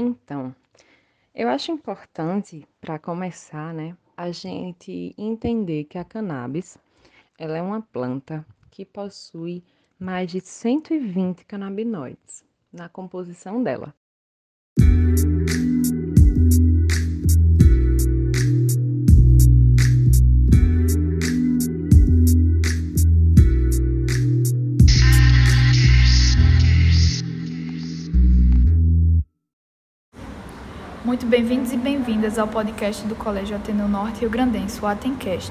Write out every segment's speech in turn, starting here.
Então, eu acho importante, para começar, né, a gente entender que a cannabis, ela é uma planta que possui mais de 120 canabinoides na composição dela. Muito bem-vindos e bem-vindas ao podcast do Colégio Ateneu Norte Rio Grandense, o Atencast.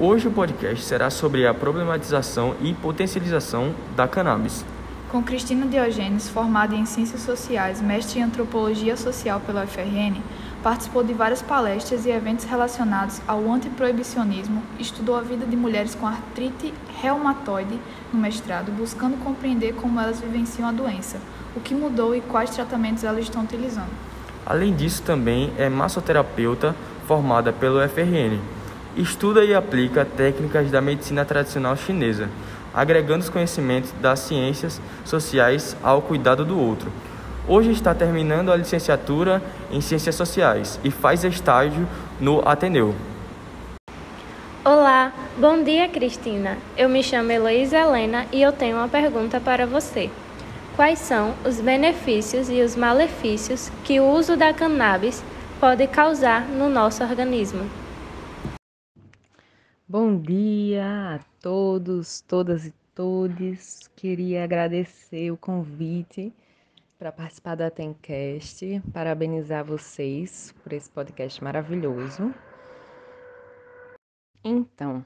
Hoje o podcast será sobre a problematização e potencialização da cannabis. Com Cristina Diogenes, formada em Ciências Sociais, mestre em Antropologia Social pela UFRN, participou de várias palestras e eventos relacionados ao antiproibicionismo, estudou a vida de mulheres com artrite reumatoide no mestrado, buscando compreender como elas vivenciam a doença, o que mudou e quais tratamentos elas estão utilizando. Além disso, também é massoterapeuta formada pelo FRN. Estuda e aplica técnicas da medicina tradicional chinesa, agregando os conhecimentos das ciências sociais ao cuidado do outro. Hoje está terminando a licenciatura em Ciências Sociais e faz estágio no Ateneu. Olá, bom dia Cristina. Eu me chamo Heloísa Helena e eu tenho uma pergunta para você. Quais são os benefícios e os malefícios que o uso da cannabis pode causar no nosso organismo? Bom dia a todos, todas e todes. Queria agradecer o convite para participar da Tencast, parabenizar vocês por esse podcast maravilhoso. Então,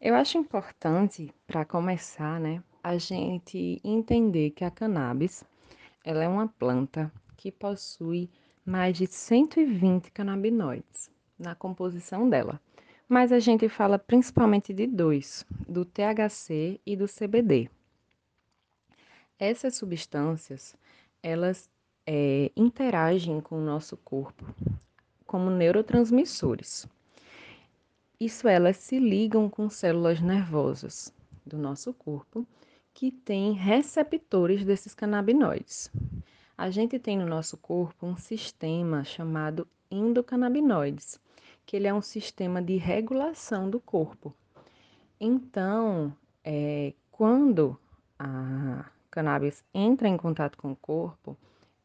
eu acho importante, para começar, né, a gente entender que a cannabis ela é uma planta que possui mais de 120 canabinoides na composição dela. Mas a gente fala principalmente de dois, do THC e do CBD. Essas substâncias, elas é, interagem com o nosso corpo como neurotransmissores. Isso elas se ligam com células nervosas do nosso corpo que tem receptores desses canabinoides. A gente tem no nosso corpo um sistema chamado endocannabinoides, que ele é um sistema de regulação do corpo. Então, é, quando a cannabis entra em contato com o corpo,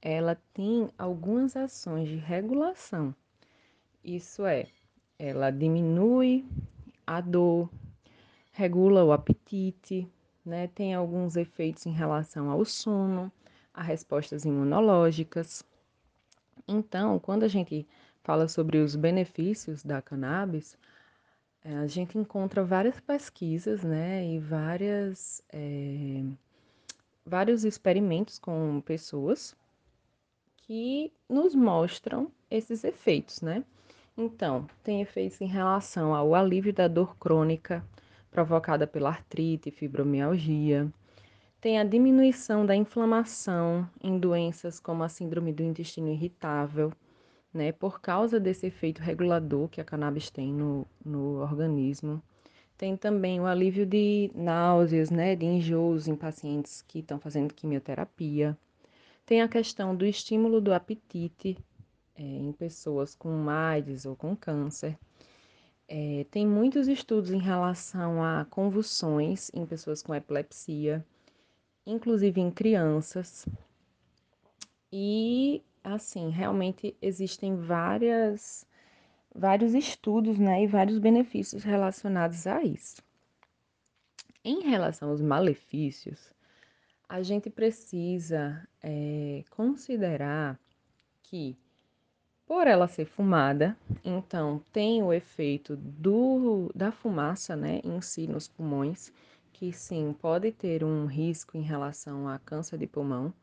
ela tem algumas ações de regulação. Isso é, ela diminui a dor, regula o apetite, né? Tem alguns efeitos em relação ao sono, a respostas imunológicas. Então, quando a gente fala sobre os benefícios da cannabis, eh, a gente encontra várias pesquisas, né, e várias, é, vários experimentos com pessoas que nos mostram esses efeitos, né? Então, tem efeitos em relação ao alívio da dor crônica, provocada pela artrite e fibromialgia. Tem a diminuição da inflamação em doenças como a síndrome do intestino irritável, né, por causa desse efeito regulador que a cannabis tem no, no organismo. Tem também o alívio de náuseas, né, de enjoos em pacientes que estão fazendo quimioterapia. Tem a questão do estímulo do apetite é, em pessoas com AIDS ou com câncer. É, tem muitos estudos em relação a convulsões em pessoas com epilepsia, inclusive em crianças. E, assim, realmente existem várias, vários estudos né, e vários benefícios relacionados a isso. Em relação aos malefícios, a gente precisa é, considerar que por ela ser fumada, então tem o efeito do, da fumaça né, em si nos pulmões, que sim, pode ter um risco em relação a câncer de pulmão,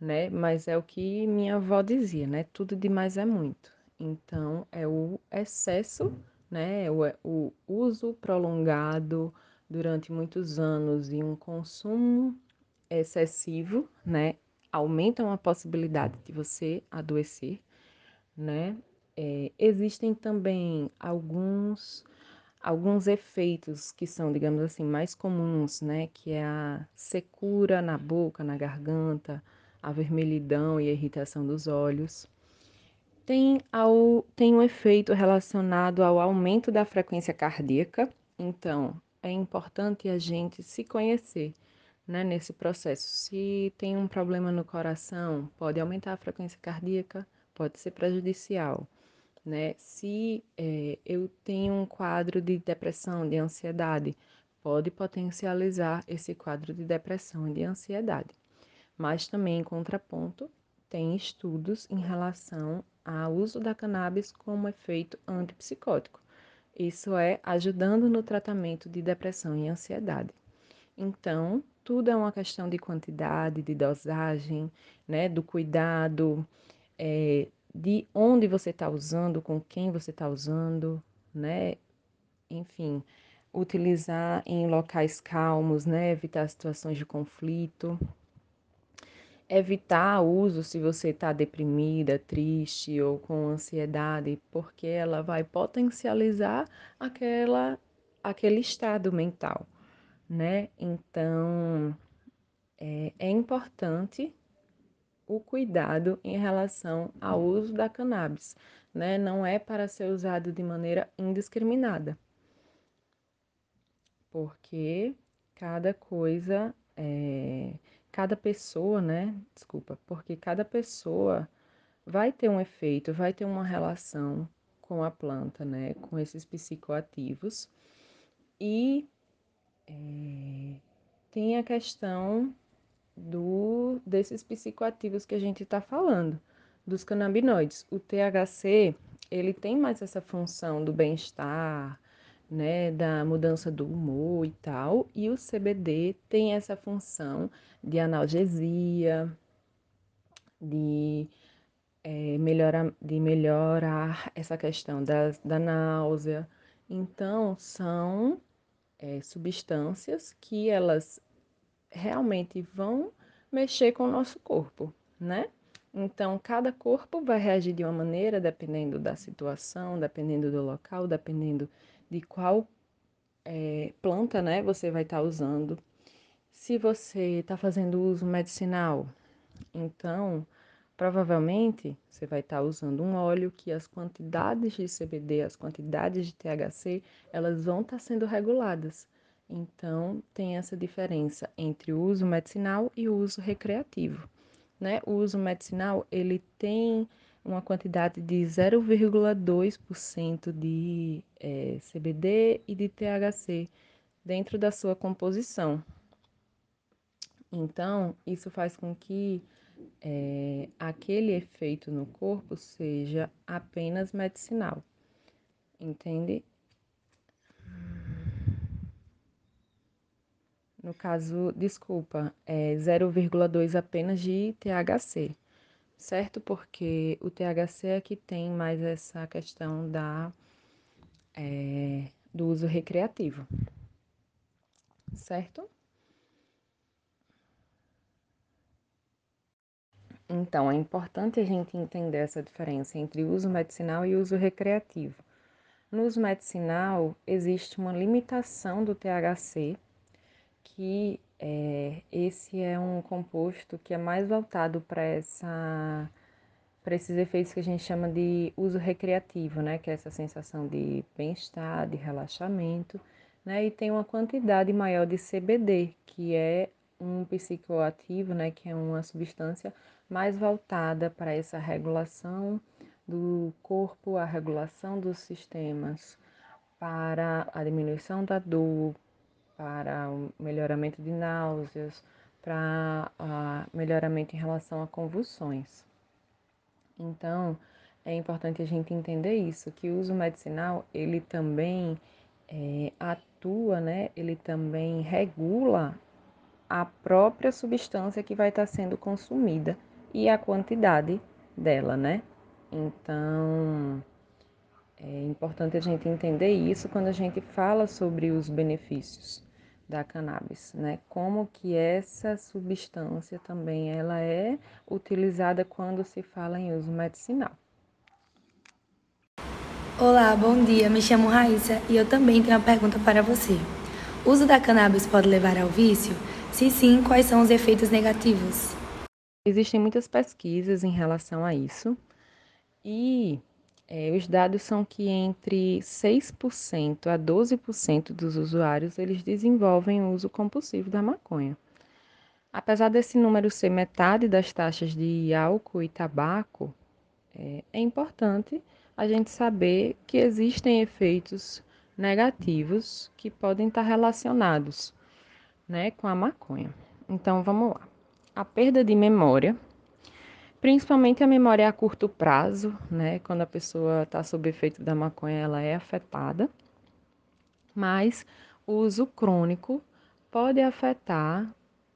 né? Mas é o que minha avó dizia, né? Tudo demais é muito. Então, é o excesso, né? O, o uso prolongado durante muitos anos e um consumo excessivo, né? Aumentam a possibilidade de você adoecer né? É, existem também alguns alguns efeitos que são, digamos assim, mais comuns, né? Que é a secura na boca, na garganta, a vermelhidão e a irritação dos olhos. Tem, ao, tem um efeito relacionado ao aumento da frequência cardíaca, então é importante a gente se conhecer né, nesse processo. Se tem um problema no coração, pode aumentar a frequência cardíaca, pode ser prejudicial. Né? Se é, eu tenho um quadro de depressão, de ansiedade, pode potencializar esse quadro de depressão e de ansiedade. Mas também, em contraponto, tem estudos em relação ao uso da cannabis como efeito antipsicótico. Isso é ajudando no tratamento de depressão e ansiedade. Então, tudo é uma questão de quantidade, de dosagem, né, do cuidado, é, de onde você está usando, com quem você está usando, né? Enfim, utilizar em locais calmos, né? Evitar situações de conflito. Evitar uso se você está deprimida, triste ou com ansiedade, porque ela vai potencializar aquela, aquele estado mental né? Então, é, é importante o cuidado em relação ao uso da cannabis, né? Não é para ser usado de maneira indiscriminada, porque cada coisa, é, cada pessoa, né? Desculpa, porque cada pessoa vai ter um efeito, vai ter uma relação com a planta, né? Com esses psicoativos e é, tem a questão do desses psicoativos que a gente está falando, dos canabinoides. O THC, ele tem mais essa função do bem-estar, né, da mudança do humor e tal, e o CBD tem essa função de analgesia, de, é, melhorar, de melhorar essa questão da, da náusea. Então, são é, substâncias que elas realmente vão mexer com o nosso corpo, né? Então, cada corpo vai reagir de uma maneira, dependendo da situação, dependendo do local, dependendo de qual é, planta, né, você vai estar tá usando. Se você está fazendo uso medicinal, então Provavelmente você vai estar usando um óleo que as quantidades de CBD, as quantidades de THC, elas vão estar sendo reguladas. Então, tem essa diferença entre o uso medicinal e o uso recreativo. Né? O uso medicinal, ele tem uma quantidade de 0,2% de é, CBD e de THC dentro da sua composição. Então, isso faz com que é, aquele efeito no corpo seja apenas medicinal, entende? No caso, desculpa, é 0,2 apenas de THC, certo? Porque o THC é que tem mais essa questão da, é, do uso recreativo, certo? Então, é importante a gente entender essa diferença entre uso medicinal e uso recreativo. No uso medicinal, existe uma limitação do THC, que é, esse é um composto que é mais voltado para essa para esses efeitos que a gente chama de uso recreativo, né, que é essa sensação de bem-estar, de relaxamento, né, e tem uma quantidade maior de CBD, que é um psicoativo, né, que é uma substância mais voltada para essa regulação do corpo, a regulação dos sistemas, para a diminuição da dor, para o melhoramento de náuseas, para o melhoramento em relação a convulsões. Então, é importante a gente entender isso, que o uso medicinal, ele também é, atua, né? Ele também regula a própria substância que vai estar sendo consumida e a quantidade dela, né? Então, é importante a gente entender isso quando a gente fala sobre os benefícios da cannabis, né? Como que essa substância também ela é utilizada quando se fala em uso medicinal. Olá, bom dia. Me chamo Raíssa e eu também tenho uma pergunta para você. O uso da cannabis pode levar ao vício? Se sim, quais são os efeitos negativos? Existem muitas pesquisas em relação a isso e é, os dados são que entre 6% a 12% dos usuários eles desenvolvem o uso compulsivo da maconha. Apesar desse número ser metade das taxas de álcool e tabaco, é, é importante a gente saber que existem efeitos negativos que podem estar relacionados né, com a maconha. Então vamos lá. A perda de memória, principalmente a memória a curto prazo, né? Quando a pessoa está sob efeito da maconha, ela é afetada. Mas o uso crônico pode afetar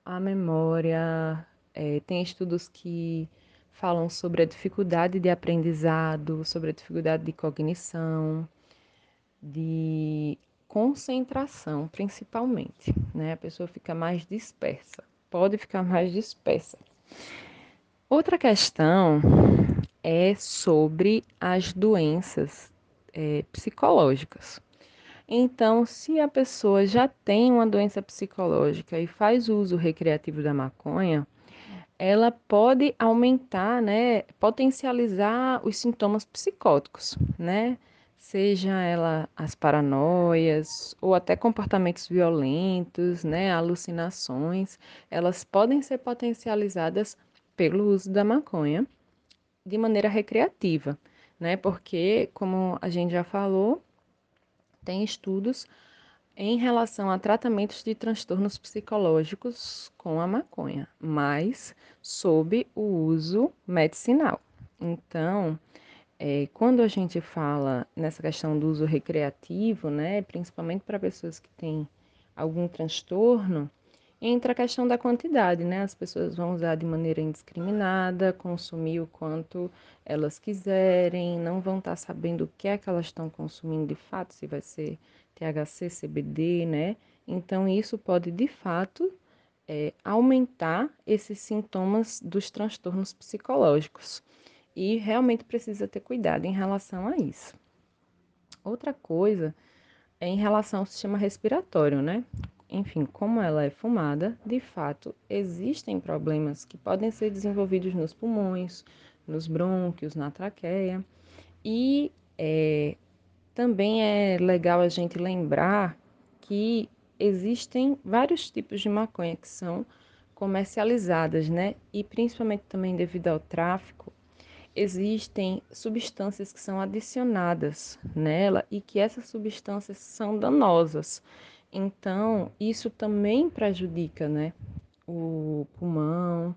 a memória. É, tem estudos que falam sobre a dificuldade de aprendizado, sobre a dificuldade de cognição, de concentração, principalmente, né? A pessoa fica mais dispersa, pode ficar mais dispersa. Outra questão é sobre as doenças é, psicológicas. Então, se a pessoa já tem uma doença psicológica e faz uso recreativo da maconha, ela pode aumentar, né, potencializar os sintomas psicóticos, né? seja ela as paranoias ou até comportamentos violentos, né, alucinações, elas podem ser potencializadas pelo uso da maconha de maneira recreativa, né? Porque, como a gente já falou, tem estudos em relação a tratamentos de transtornos psicológicos com a maconha, mas sob o uso medicinal. Então, é, quando a gente fala nessa questão do uso recreativo, né, principalmente para pessoas que têm algum transtorno, entra a questão da quantidade, né? As pessoas vão usar de maneira indiscriminada, consumir o quanto elas quiserem, não vão estar tá sabendo o que é que elas estão consumindo de fato, se vai ser THC, CBD, né? Então, isso pode de fato é, aumentar esses sintomas dos transtornos psicológicos e realmente precisa ter cuidado em relação a isso. Outra coisa é em relação ao sistema respiratório, né? Enfim, como ela é fumada, de fato, existem problemas que podem ser desenvolvidos nos pulmões, nos brônquios, na traqueia. E é, também é legal a gente lembrar que existem vários tipos de maconha que são comercializadas, né? E principalmente também devido ao tráfico, existem substâncias que são adicionadas nela e que essas substâncias são danosas. Então, isso também prejudica, né, o pulmão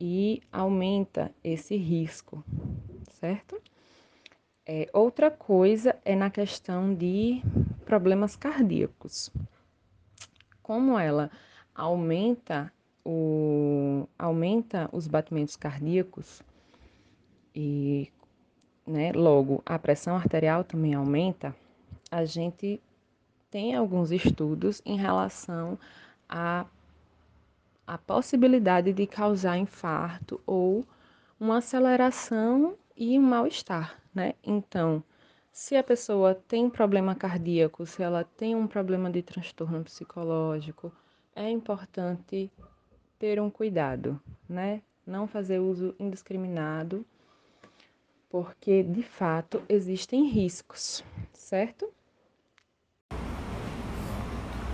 e aumenta esse risco, certo? É, outra coisa é na questão de problemas cardíacos. Como ela aumenta o aumenta os batimentos cardíacos, e né, logo a pressão arterial também aumenta, a gente tem alguns estudos em relação à a, a possibilidade de causar infarto ou uma aceleração e um mal-estar, né? Então, se a pessoa tem problema cardíaco, se ela tem um problema de transtorno psicológico, é importante ter um cuidado, né? Não fazer uso indiscriminado porque de fato existem riscos, certo?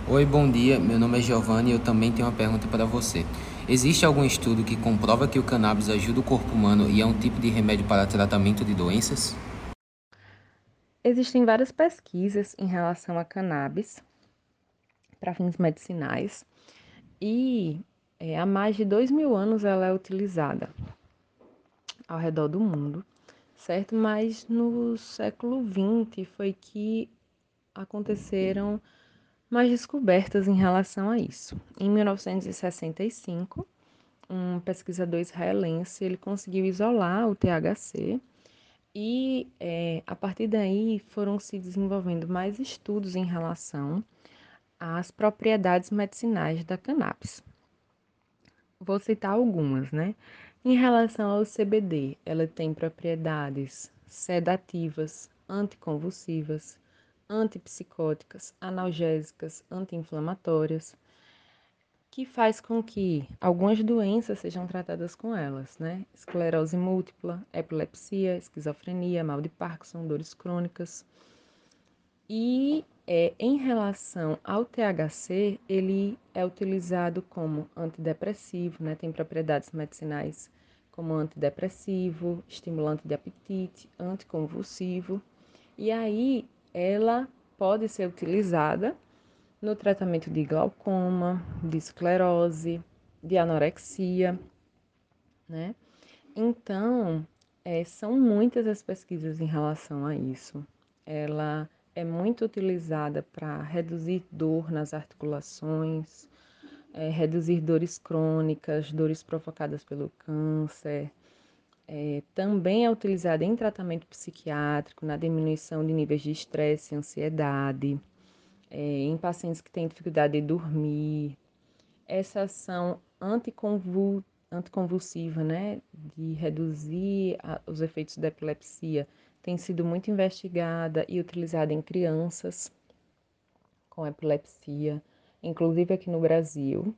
Oi, bom dia. Meu nome é Giovanni e eu também tenho uma pergunta para você. Existe algum estudo que comprova que o cannabis ajuda o corpo humano e é um tipo de remédio para tratamento de doenças? Existem várias pesquisas em relação a cannabis para fins medicinais e é, há mais de dois mil anos ela é utilizada ao redor do mundo certo? Mas no século XX foi que aconteceram mais descobertas em relação a isso. Em 1965, um pesquisador israelense ele conseguiu isolar o THC e é, a partir daí foram se desenvolvendo mais estudos em relação às propriedades medicinais da cannabis. Vou citar algumas, né? Em relação ao CBD, ela tem propriedades sedativas, anticonvulsivas, antipsicóticas, analgésicas, anti-inflamatórias, que faz com que algumas doenças sejam tratadas com elas, né? Esclerose múltipla, epilepsia, esquizofrenia, mal de Parkinson, dores crônicas. E é, em relação ao THC, ele é utilizado como antidepressivo, né? Tem propriedades medicinais como antidepressivo, estimulante de apetite, anticonvulsivo. E aí ela pode ser utilizada no tratamento de glaucoma, de esclerose, de anorexia, né? Então, é, são muitas as pesquisas em relação a isso. Ela é muito utilizada para reduzir dor nas articulações, é, reduzir dores crônicas, dores provocadas pelo câncer. É, também é utilizada em tratamento psiquiátrico, na diminuição de níveis de estresse e ansiedade é, em pacientes que têm dificuldade de dormir. Essa ação anticonvul, anticonvulsiva, né, de reduzir a, os efeitos da epilepsia, tem sido muito investigada e utilizada em crianças com epilepsia, inclusive aqui no Brasil.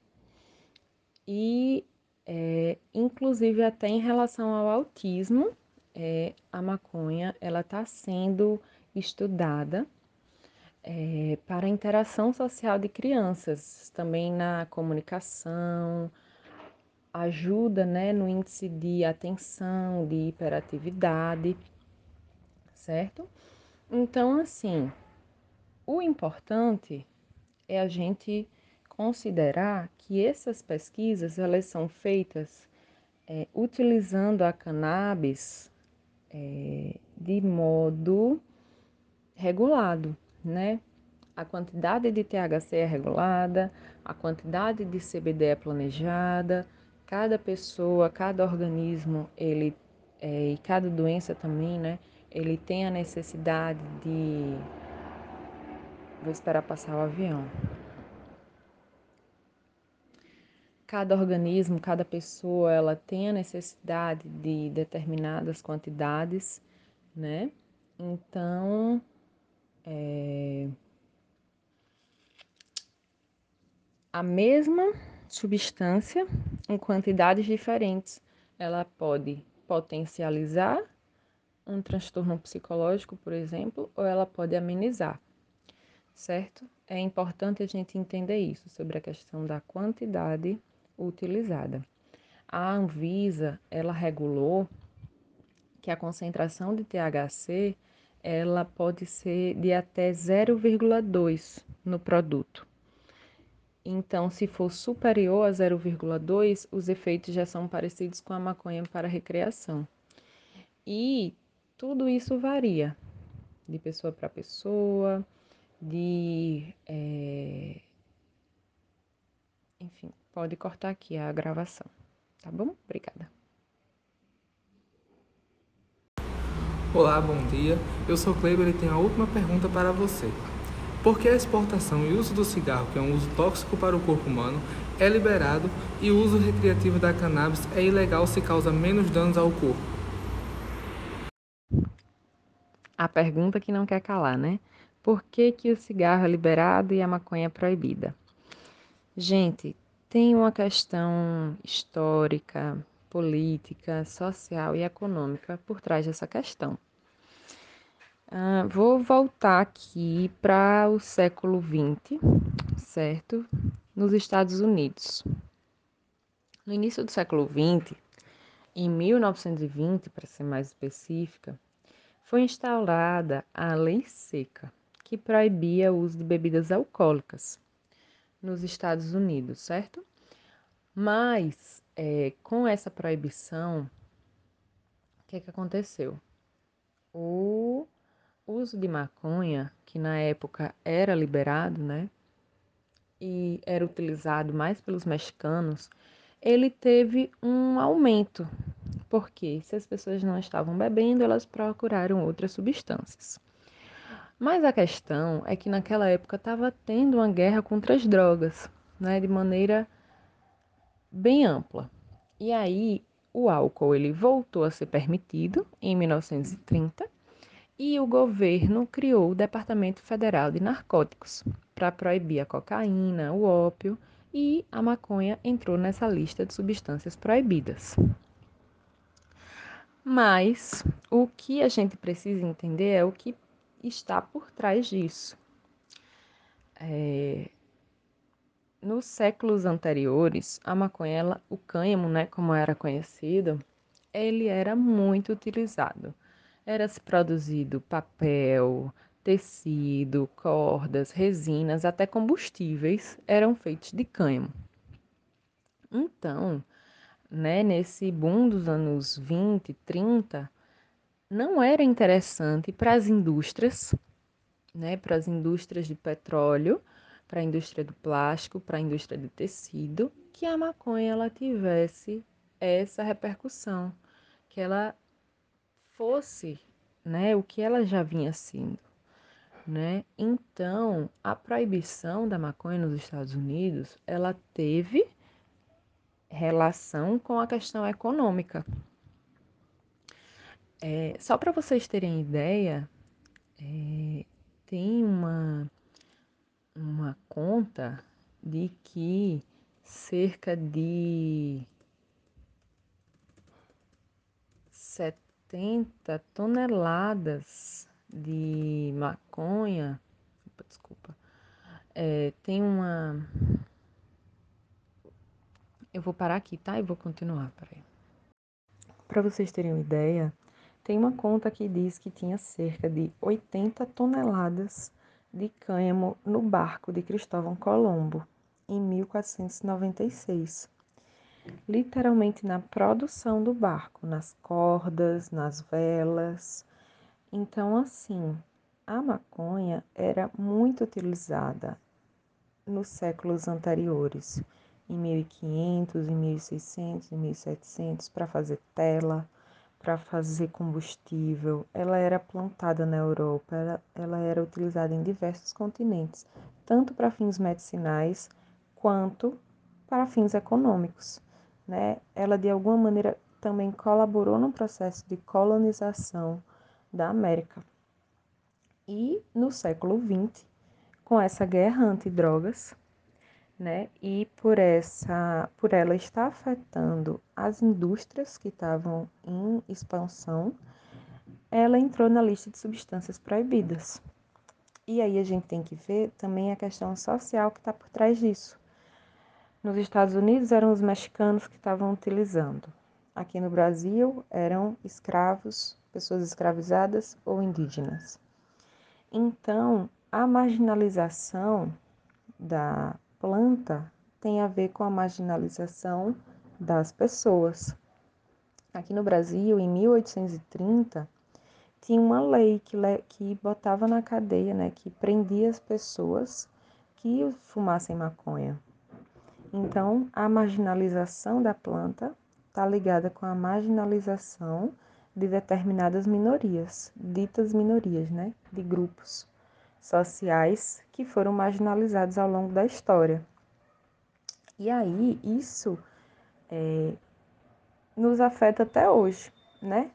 E, é, inclusive, até em relação ao autismo, é, a maconha ela está sendo estudada é, para a interação social de crianças, também na comunicação, ajuda né, no índice de atenção, de hiperatividade, certo? Então, assim, o importante é a gente considerar que essas pesquisas elas são feitas é, utilizando a cannabis é, de modo regulado né? A quantidade de THC é regulada, a quantidade de CBD é planejada, cada pessoa, cada organismo, ele é, e cada doença também, né? Ele tem a necessidade de. Vou esperar passar o avião. Cada organismo, cada pessoa, ela tem a necessidade de determinadas quantidades, né? Então, é, a mesma substância em quantidades diferentes, ela pode potencializar um transtorno psicológico, por exemplo, ou ela pode amenizar, certo? É importante a gente entender isso sobre a questão da quantidade utilizada. A Anvisa, ela regulou que a concentração de THC ela pode ser de até 0,2 no produto. Então, se for superior a 0,2, os efeitos já são parecidos com a maconha para recreação. E tudo isso varia de pessoa para pessoa, de. É... Enfim, pode cortar aqui a gravação, tá bom? Obrigada. Olá, bom dia. Eu sou Kleber e tenho a última pergunta para você. Por que a exportação e uso do cigarro, que é um uso tóxico para o corpo humano, é liberado e o uso recreativo da cannabis é ilegal se causa menos danos ao corpo? A pergunta que não quer calar, né? Por que, que o cigarro é liberado e a maconha é proibida? Gente, tem uma questão histórica, política, social e econômica por trás dessa questão. Uh, vou voltar aqui para o século XX, certo? Nos Estados Unidos. No início do século XX, em 1920, para ser mais específica, foi instaurada a Lei Seca, que proibia o uso de bebidas alcoólicas nos Estados Unidos, certo? Mas é, com essa proibição, o que, que aconteceu? O uso de maconha, que na época era liberado, né? E era utilizado mais pelos mexicanos, ele teve um aumento. Porque se as pessoas não estavam bebendo, elas procuraram outras substâncias. Mas a questão é que naquela época estava tendo uma guerra contra as drogas, né, de maneira bem ampla. E aí o álcool ele voltou a ser permitido em 1930 e o governo criou o Departamento Federal de Narcóticos para proibir a cocaína, o ópio e a maconha entrou nessa lista de substâncias proibidas. Mas o que a gente precisa entender é o que está por trás disso. É, nos séculos anteriores, a maconha, ela, o cânhamo, né, como era conhecido, ele era muito utilizado. Era-se produzido papel, tecido, cordas, resinas, até combustíveis eram feitos de cânhamo. Então, né, nesse boom dos anos 20, 30, não era interessante para as indústrias, né, para as indústrias de petróleo, para a indústria do plástico, para a indústria do tecido, que a maconha ela tivesse essa repercussão, que ela fosse, né, o que ela já vinha sendo, né? Então, a proibição da maconha nos Estados Unidos, ela teve relação com a questão econômica. É, só para vocês terem ideia, é, tem uma uma conta de que cerca de 70 toneladas de maconha, desculpa, é, tem uma. Eu vou parar aqui, tá? E vou continuar. Para vocês terem uma ideia, tem uma conta que diz que tinha cerca de 80 toneladas de cânhamo no barco de Cristóvão Colombo, em 1496. Literalmente na produção do barco, nas cordas, nas velas. Então, assim, a maconha era muito utilizada nos séculos anteriores, em 1500, em 1600, em 1700, para fazer tela, para fazer combustível. Ela era plantada na Europa, ela, ela era utilizada em diversos continentes, tanto para fins medicinais quanto para fins econômicos. Né? Ela, de alguma maneira, também colaborou no processo de colonização da América. E no século XX, com essa guerra antidrogas, né? E por essa, por ela estar afetando as indústrias que estavam em expansão, ela entrou na lista de substâncias proibidas. E aí a gente tem que ver também a questão social que está por trás disso. Nos Estados Unidos eram os mexicanos que estavam utilizando. Aqui no Brasil eram escravos, pessoas escravizadas ou indígenas. Então, a marginalização da planta tem a ver com a marginalização das pessoas. Aqui no Brasil, em 1830, tinha uma lei que, que botava na cadeia, né, que prendia as pessoas que fumassem maconha. Então, a marginalização da planta está ligada com a marginalização de determinadas minorias, ditas minorias, né, de grupos sociais que foram marginalizados ao longo da história. E aí isso é, nos afeta até hoje, né?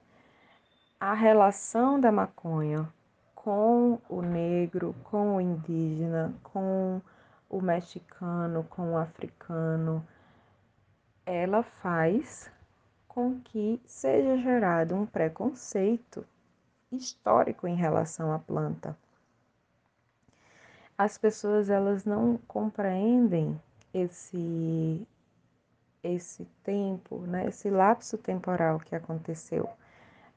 A relação da maconha com o negro, com o indígena, com o mexicano, com o africano, ela faz com que seja gerado um preconceito histórico em relação à planta as pessoas elas não compreendem esse esse tempo, né, esse lapso temporal que aconteceu.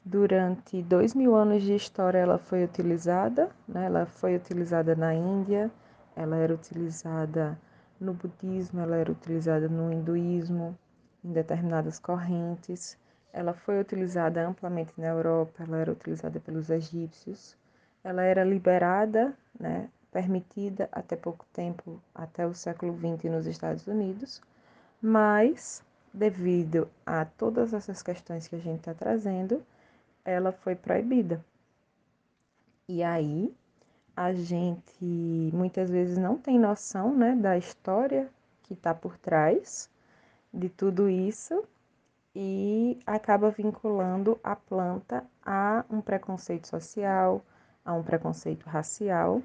Durante dois mil anos de história, ela foi utilizada, né, ela foi utilizada na Índia, ela era utilizada no budismo, ela era utilizada no hinduísmo, em determinadas correntes. Ela foi utilizada amplamente na Europa, ela era utilizada pelos egípcios. Ela era liberada, né, permitida até pouco tempo, até o século XX nos Estados Unidos, mas devido a todas essas questões que a gente está trazendo, ela foi proibida. E aí a gente muitas vezes não tem noção né, da história que está por trás de tudo isso e acaba vinculando a planta a um preconceito social, a um preconceito racial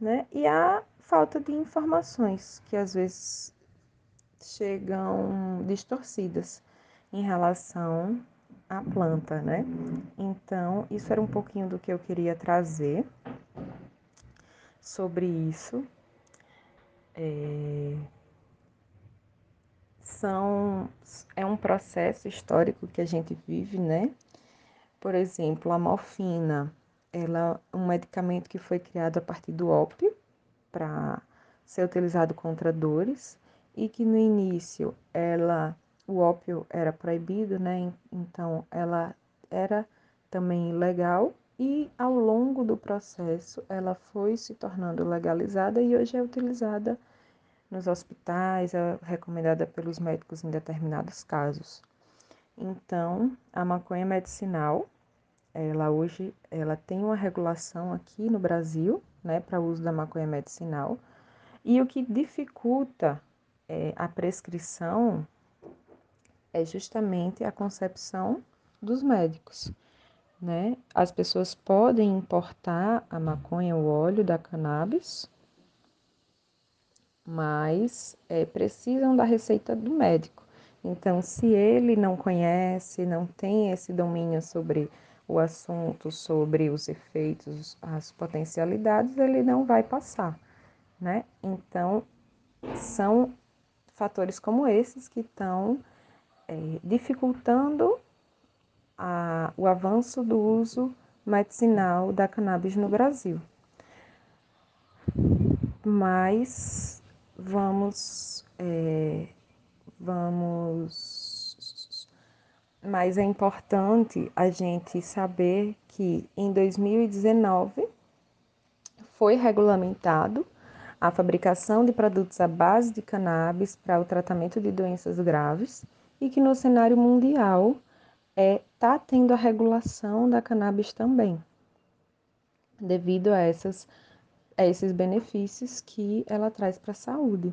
né? E a falta de informações, que às vezes chegam distorcidas em relação à planta, né? Então, isso era um pouquinho do que eu queria trazer sobre isso. É... São, é um processo histórico que a gente vive, né? Por exemplo, a morfina, ela é um medicamento que foi criado a partir do ópio para ser utilizado contra dores e que no início ela o ópio era proibido, né? Então ela era também ilegal e ao longo do processo ela foi se tornando legalizada e hoje é utilizada nos hospitais, é recomendada pelos médicos em determinados casos. Então, a maconha medicinal, ela hoje ela tem uma regulação aqui no Brasil, né, para uso da maconha medicinal. E o que dificulta é, a prescrição é justamente a concepção dos médicos. Né? As pessoas podem importar a maconha, o óleo da cannabis, mas é, precisam da receita do médico. Então, se ele não conhece, não tem esse domínio sobre o assunto, sobre os efeitos, as potencialidades, ele não vai passar, né? Então, são fatores como esses que estão é, dificultando a, o avanço do uso medicinal da cannabis no Brasil. Mas vamos, é, vamos, mas é importante a gente saber que em 2019 foi regulamentado a fabricação de produtos à base de cannabis para o tratamento de doenças graves e que no cenário mundial é tá tendo a regulação da cannabis também, devido a essas a esses benefícios que ela traz para a saúde,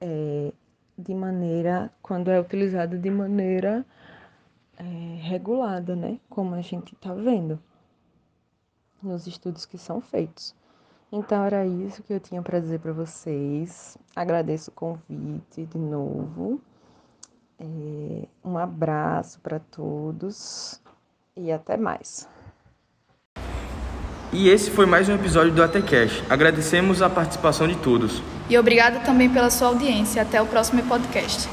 é, de maneira quando é utilizada de maneira é, regulada, né? Como a gente está vendo nos estudos que são feitos. Então era isso que eu tinha para dizer para vocês. Agradeço o convite de novo. É, um abraço para todos e até mais. E esse foi mais um episódio do ATCast. Agradecemos a participação de todos. E obrigado também pela sua audiência. Até o próximo podcast.